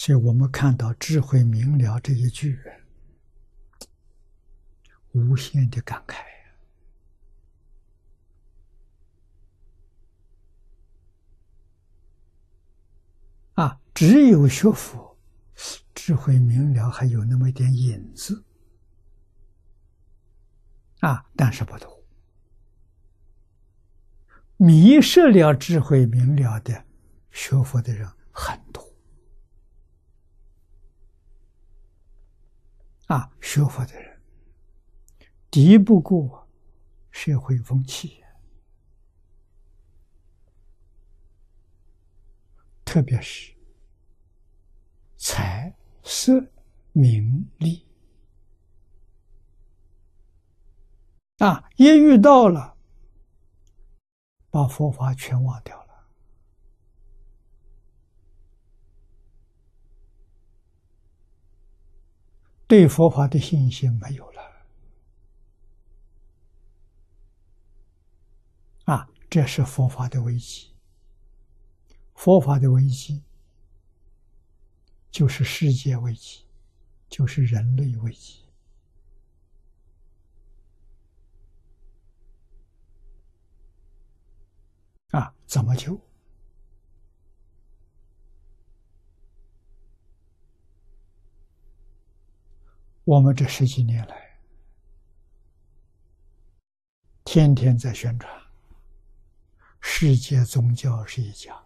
所以我们看到“智慧明了”这一句，无限的感慨啊！只有学佛，智慧明了还有那么一点影子啊，但是不多。迷失了智慧明了的学佛的人啊，学佛的人敌不过社会风气，特别是财色名利啊，一遇到了。把佛法全忘掉对佛法的信心没有了，啊，这是佛法的危机。佛法的危机就是世界危机，就是人类危机。啊，怎么救？我们这十几年来，天天在宣传，世界宗教是一家，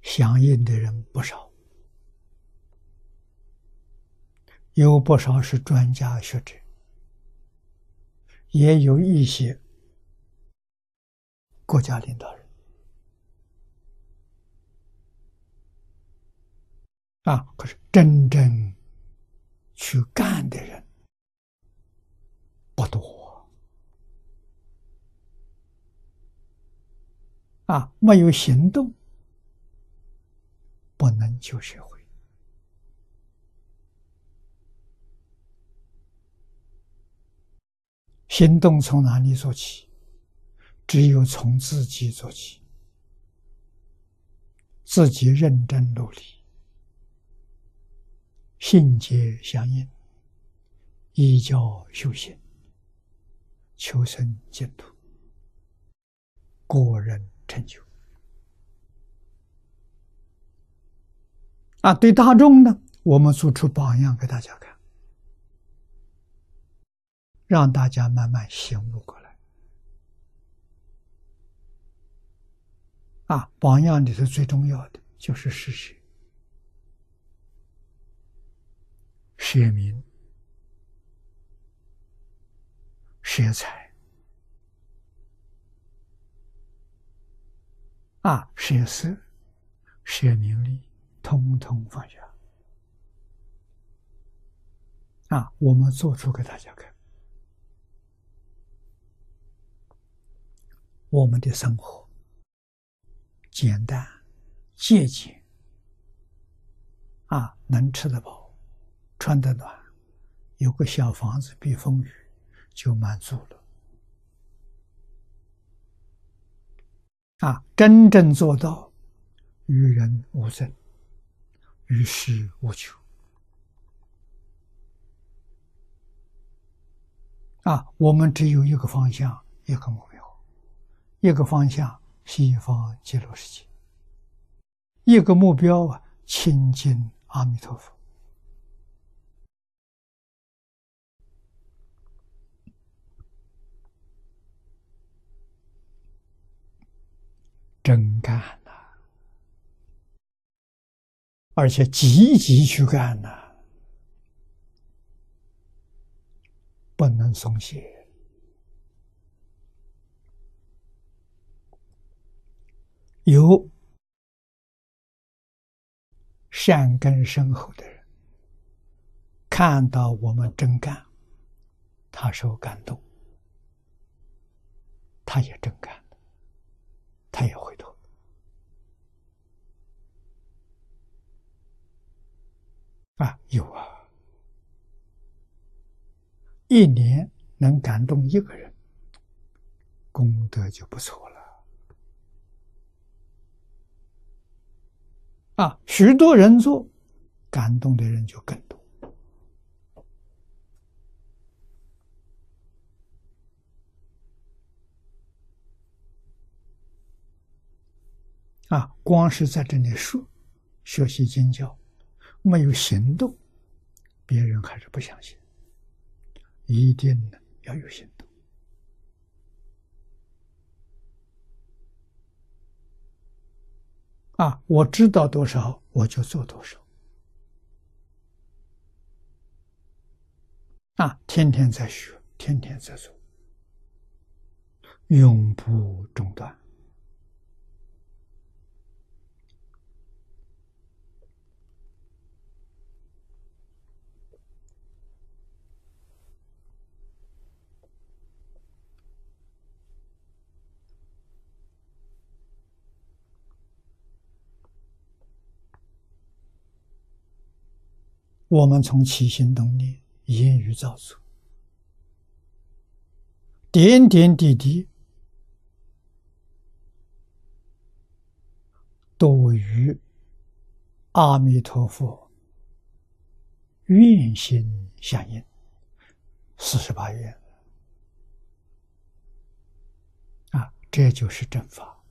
响应的人不少。有不少是专家学者，也有一些国家领导人啊，可是真正去干的人不多啊，没有行动，不能救社会。行动从哪里做起？只有从自己做起，自己认真努力，信解相应，依教修行，求生净土，个人成就。啊，对大众呢，我们做出榜样给大家看。让大家慢慢醒悟过来。啊，榜样里头最重要的就是事实，舍名、舍财、啊，舍色、舍名利，通通放下。啊，我们做出给大家看。我们的生活简单、节俭，啊，能吃得饱，穿得暖，有个小房子避风雨，就满足了。啊，真正做到与人无争，与世无求。啊，我们只有一个方向，一个目标。一个方向，西方极乐世界；一个目标啊，亲近阿弥陀佛。真干呐，而且积极去干呐，不能松懈。有善根深厚的人，看到我们真干，他受感动，他也真干他也会啊，有啊，一年能感动一个人，功德就不错了。啊，许多人做，感动的人就更多。啊，光是在这里说学习经教，没有行动，别人还是不相信。一定要有行动。啊，我知道多少，我就做多少。啊，天天在学，天天在做，永不中断。我们从起心动念、言语造作，点点滴滴，都与阿弥陀佛愿心相应。四十八愿啊，这就是正法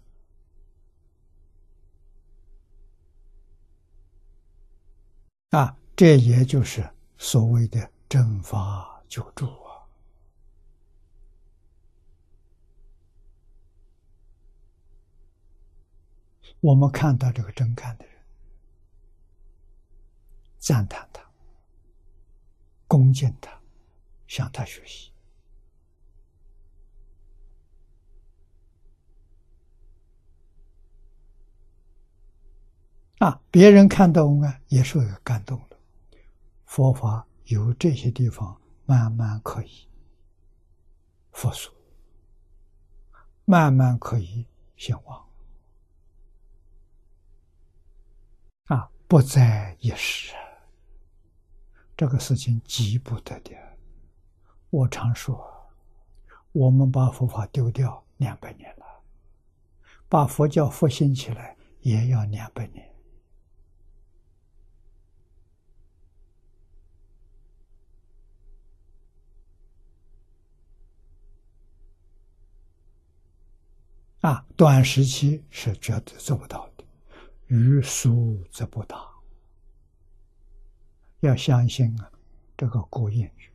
啊。这也就是所谓的正法救助啊！我们看到这个真干的人，赞叹他，恭敬他，向他学习啊！别人看到我们也是有感动的。佛法由这些地方慢慢可以复苏，慢慢可以兴旺，啊，不在一时，这个事情急不得的。我常说，我们把佛法丢掉两百年了，把佛教复兴起来也要两百年。啊，短时期是绝对做不到的，欲速则不达。要相信啊，这个古谚语。